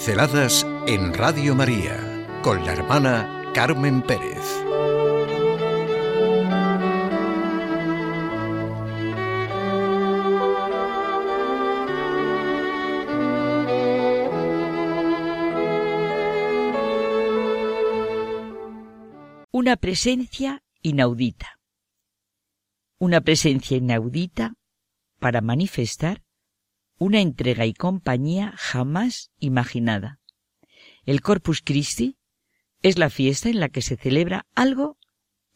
Pinceladas en Radio María con la hermana Carmen Pérez. Una presencia inaudita. Una presencia inaudita para manifestar una entrega y compañía jamás imaginada. El Corpus Christi es la fiesta en la que se celebra algo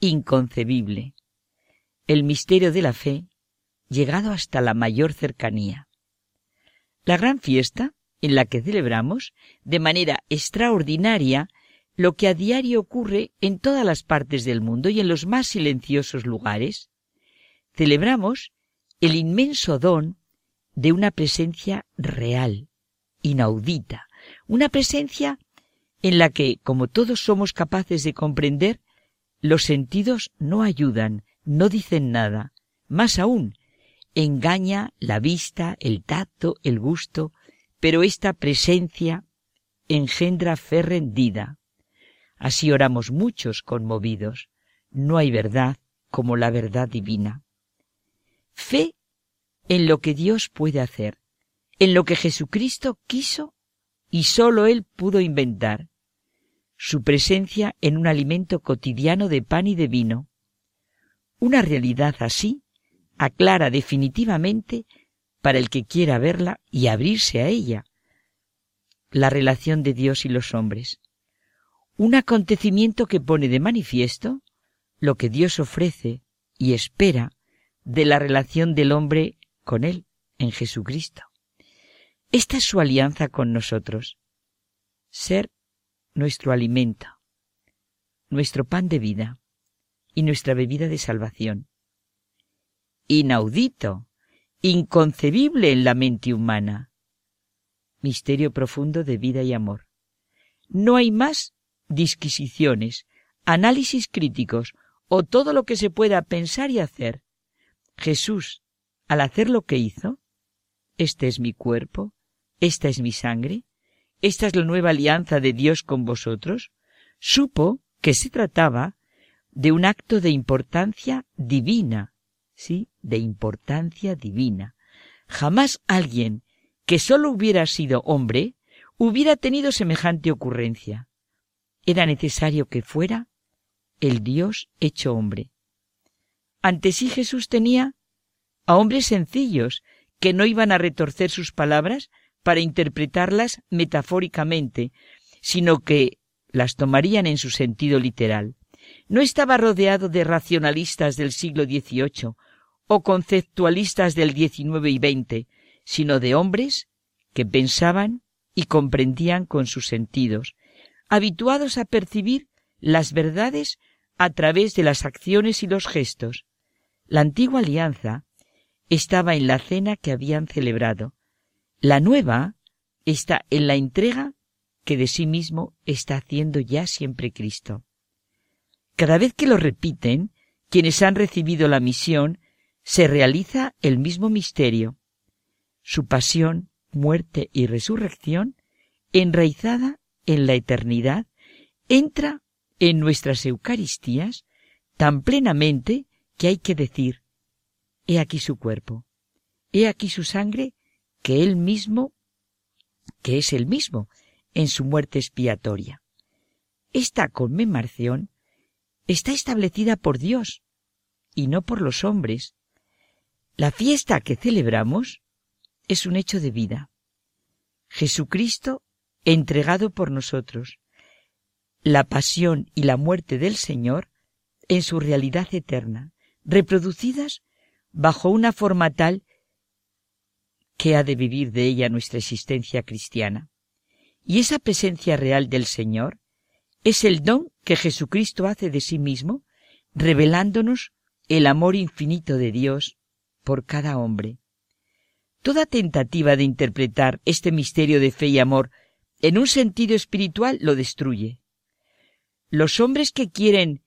inconcebible, el misterio de la fe llegado hasta la mayor cercanía. La gran fiesta en la que celebramos de manera extraordinaria lo que a diario ocurre en todas las partes del mundo y en los más silenciosos lugares. Celebramos el inmenso don de una presencia real, inaudita, una presencia en la que, como todos somos capaces de comprender, los sentidos no ayudan, no dicen nada. Más aún, engaña la vista, el tacto, el gusto, pero esta presencia engendra fe rendida. Así oramos muchos conmovidos. No hay verdad como la verdad divina. Fe en lo que Dios puede hacer, en lo que Jesucristo quiso y sólo Él pudo inventar, su presencia en un alimento cotidiano de pan y de vino. Una realidad así aclara definitivamente para el que quiera verla y abrirse a ella la relación de Dios y los hombres. Un acontecimiento que pone de manifiesto lo que Dios ofrece y espera de la relación del hombre con Él en Jesucristo. Esta es su alianza con nosotros. Ser nuestro alimento, nuestro pan de vida y nuestra bebida de salvación. Inaudito, inconcebible en la mente humana. Misterio profundo de vida y amor. No hay más disquisiciones, análisis críticos o todo lo que se pueda pensar y hacer. Jesús al hacer lo que hizo, este es mi cuerpo, esta es mi sangre, esta es la nueva alianza de Dios con vosotros, supo que se trataba de un acto de importancia divina, sí, de importancia divina. Jamás alguien que sólo hubiera sido hombre hubiera tenido semejante ocurrencia. Era necesario que fuera el Dios hecho hombre. Ante sí Jesús tenía a hombres sencillos que no iban a retorcer sus palabras para interpretarlas metafóricamente, sino que las tomarían en su sentido literal. No estaba rodeado de racionalistas del siglo XVIII o conceptualistas del XIX y XX, sino de hombres que pensaban y comprendían con sus sentidos, habituados a percibir las verdades a través de las acciones y los gestos. La antigua alianza estaba en la cena que habían celebrado. La nueva está en la entrega que de sí mismo está haciendo ya siempre Cristo. Cada vez que lo repiten, quienes han recibido la misión, se realiza el mismo misterio. Su pasión, muerte y resurrección, enraizada en la eternidad, entra en nuestras Eucaristías tan plenamente que hay que decir, He aquí su cuerpo, he aquí su sangre, que él mismo, que es el mismo, en su muerte expiatoria. Esta conmemoración está establecida por Dios y no por los hombres. La fiesta que celebramos es un hecho de vida. Jesucristo entregado por nosotros. La pasión y la muerte del Señor en su realidad eterna, reproducidas bajo una forma tal que ha de vivir de ella nuestra existencia cristiana. Y esa presencia real del Señor es el don que Jesucristo hace de sí mismo, revelándonos el amor infinito de Dios por cada hombre. Toda tentativa de interpretar este misterio de fe y amor en un sentido espiritual lo destruye. Los hombres que quieren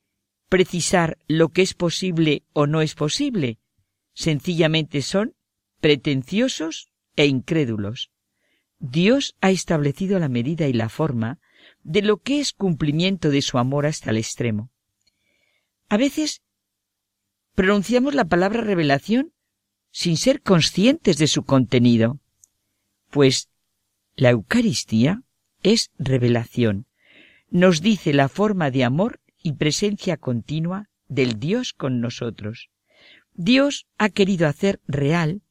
precisar lo que es posible o no es posible, sencillamente son pretenciosos e incrédulos. Dios ha establecido la medida y la forma de lo que es cumplimiento de su amor hasta el extremo. A veces pronunciamos la palabra revelación sin ser conscientes de su contenido, pues la Eucaristía es revelación, nos dice la forma de amor y presencia continua del Dios con nosotros. Dios ha querido hacer real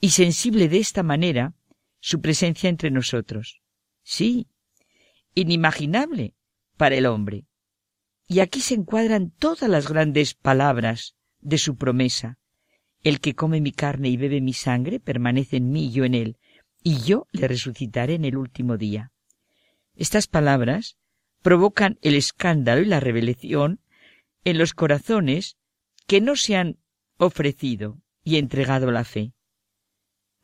y sensible de esta manera su presencia entre nosotros. Sí, inimaginable para el hombre. Y aquí se encuadran todas las grandes palabras de su promesa. El que come mi carne y bebe mi sangre permanece en mí y yo en él, y yo le resucitaré en el último día. Estas palabras provocan el escándalo y la revelación en los corazones que no se han ofrecido y entregado la fe.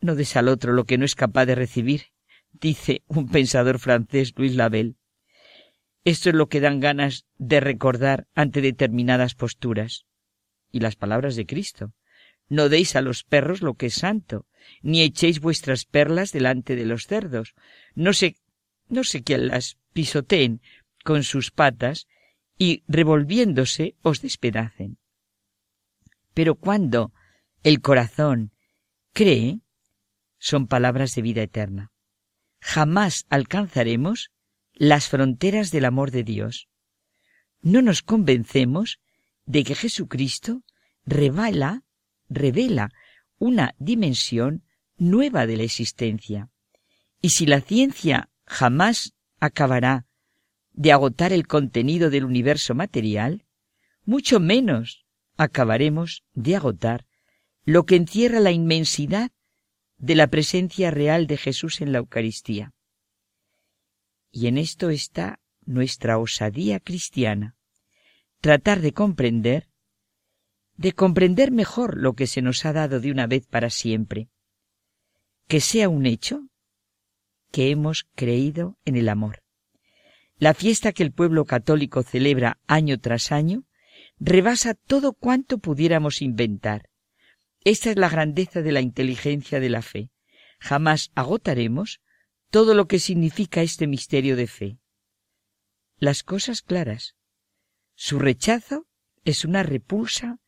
No des al otro lo que no es capaz de recibir, dice un pensador francés, Luis Label. Esto es lo que dan ganas de recordar ante determinadas posturas. Y las palabras de Cristo. No deis a los perros lo que es santo, ni echéis vuestras perlas delante de los cerdos. No sé, no sé quién las pisoteen con sus patas y revolviéndose os despedacen. Pero cuando el corazón cree, son palabras de vida eterna. Jamás alcanzaremos las fronteras del amor de Dios. No nos convencemos de que Jesucristo revela, revela una dimensión nueva de la existencia. Y si la ciencia jamás acabará de agotar el contenido del universo material, mucho menos acabaremos de agotar lo que encierra la inmensidad de la presencia real de Jesús en la Eucaristía. Y en esto está nuestra osadía cristiana, tratar de comprender, de comprender mejor lo que se nos ha dado de una vez para siempre, que sea un hecho que hemos creído en el amor. La fiesta que el pueblo católico celebra año tras año rebasa todo cuanto pudiéramos inventar, esta es la grandeza de la inteligencia de la fe. Jamás agotaremos todo lo que significa este misterio de fe. Las cosas claras. Su rechazo es una repulsa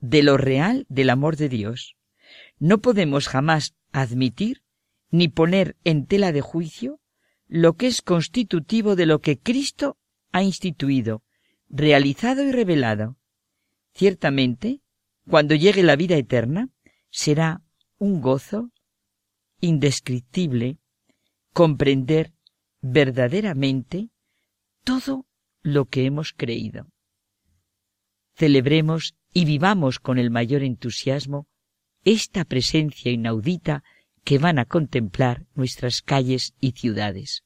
de lo real del amor de Dios. No podemos jamás admitir ni poner en tela de juicio lo que es constitutivo de lo que Cristo ha instituido, realizado y revelado. Ciertamente, cuando llegue la vida eterna, será un gozo indescriptible comprender verdaderamente todo lo que hemos creído. Celebremos y vivamos con el mayor entusiasmo esta presencia inaudita que van a contemplar nuestras calles y ciudades.